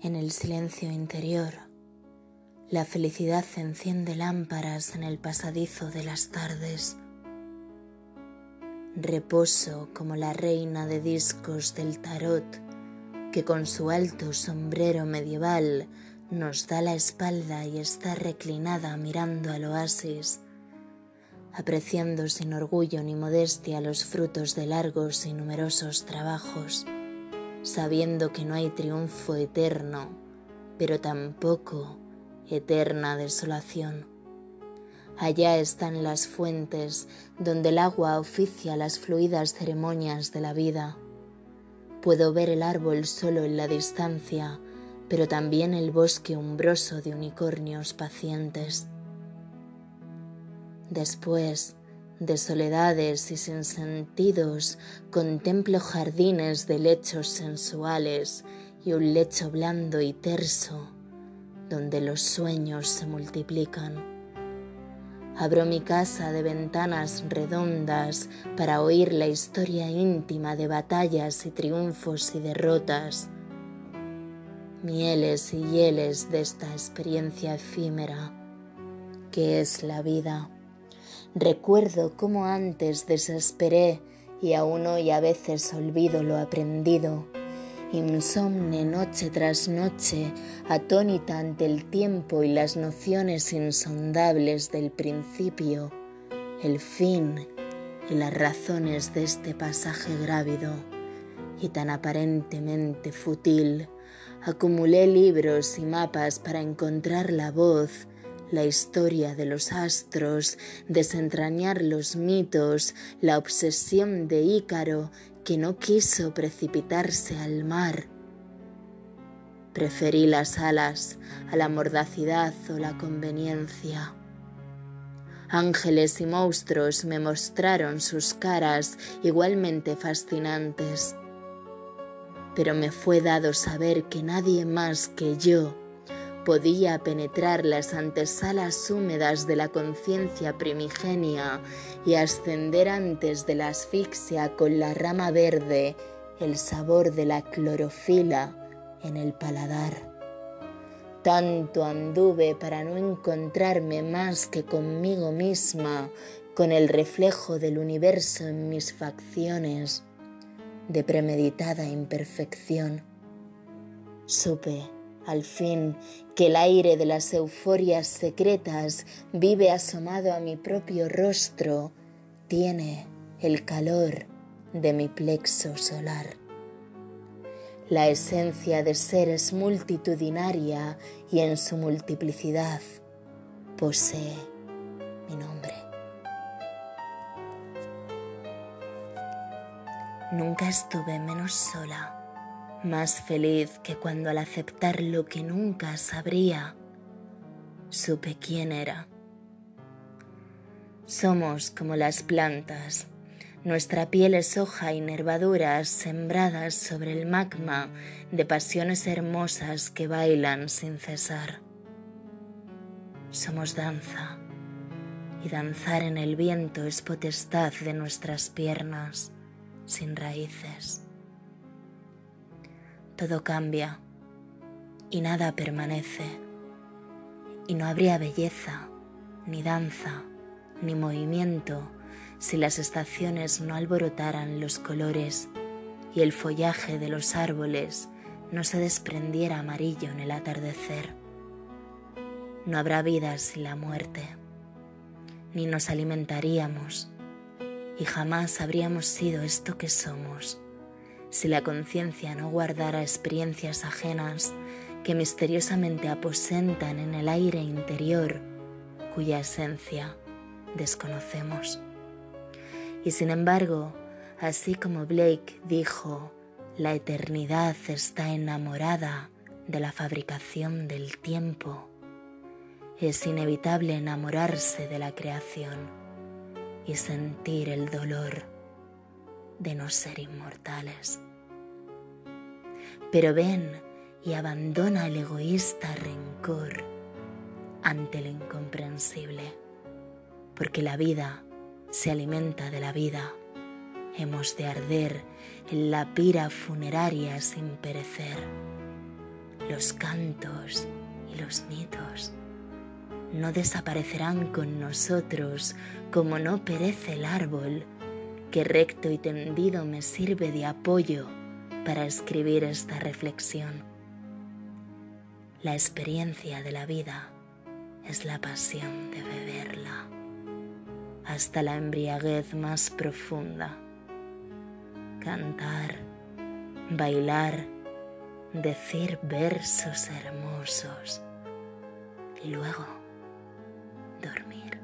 En el silencio interior, la felicidad enciende lámparas en el pasadizo de las tardes. Reposo como la reina de discos del tarot que con su alto sombrero medieval nos da la espalda y está reclinada mirando al oasis, apreciando sin orgullo ni modestia los frutos de largos y numerosos trabajos sabiendo que no hay triunfo eterno, pero tampoco eterna desolación. Allá están las fuentes donde el agua oficia las fluidas ceremonias de la vida. Puedo ver el árbol solo en la distancia, pero también el bosque umbroso de unicornios pacientes. Después, de soledades y sin sentidos, contemplo jardines de lechos sensuales y un lecho blando y terso donde los sueños se multiplican. Abro mi casa de ventanas redondas para oír la historia íntima de batallas y triunfos y derrotas, mieles y hieles de esta experiencia efímera que es la vida. Recuerdo cómo antes desesperé y aún hoy a veces olvido lo aprendido. Insomne noche tras noche, atónita ante el tiempo y las nociones insondables del principio, el fin y las razones de este pasaje grávido y tan aparentemente fútil. Acumulé libros y mapas para encontrar la voz la historia de los astros, desentrañar los mitos, la obsesión de Ícaro que no quiso precipitarse al mar. Preferí las alas a la mordacidad o la conveniencia. Ángeles y monstruos me mostraron sus caras igualmente fascinantes, pero me fue dado saber que nadie más que yo podía penetrar las antesalas húmedas de la conciencia primigenia y ascender antes de la asfixia con la rama verde el sabor de la clorofila en el paladar. Tanto anduve para no encontrarme más que conmigo misma, con el reflejo del universo en mis facciones de premeditada imperfección. Supe al fin que el aire de las euforias secretas vive asomado a mi propio rostro, tiene el calor de mi plexo solar. La esencia de ser es multitudinaria y en su multiplicidad posee mi nombre. Nunca estuve menos sola más feliz que cuando al aceptar lo que nunca sabría, supe quién era. Somos como las plantas, nuestra piel es hoja y nervaduras sembradas sobre el magma de pasiones hermosas que bailan sin cesar. Somos danza, y danzar en el viento es potestad de nuestras piernas sin raíces todo cambia y nada permanece. Y no habría belleza, ni danza, ni movimiento si las estaciones no alborotaran los colores y el follaje de los árboles no se desprendiera amarillo en el atardecer. No habrá vida sin la muerte, ni nos alimentaríamos y jamás habríamos sido esto que somos si la conciencia no guardara experiencias ajenas que misteriosamente aposentan en el aire interior cuya esencia desconocemos. Y sin embargo, así como Blake dijo, la eternidad está enamorada de la fabricación del tiempo, es inevitable enamorarse de la creación y sentir el dolor de no ser inmortales. Pero ven y abandona el egoísta rencor ante lo incomprensible, porque la vida se alimenta de la vida. Hemos de arder en la pira funeraria sin perecer. los cantos y los mitos no desaparecerán con nosotros como no perece el árbol que recto y tendido me sirve de apoyo para escribir esta reflexión. La experiencia de la vida es la pasión de beberla hasta la embriaguez más profunda. Cantar, bailar, decir versos hermosos y luego dormir.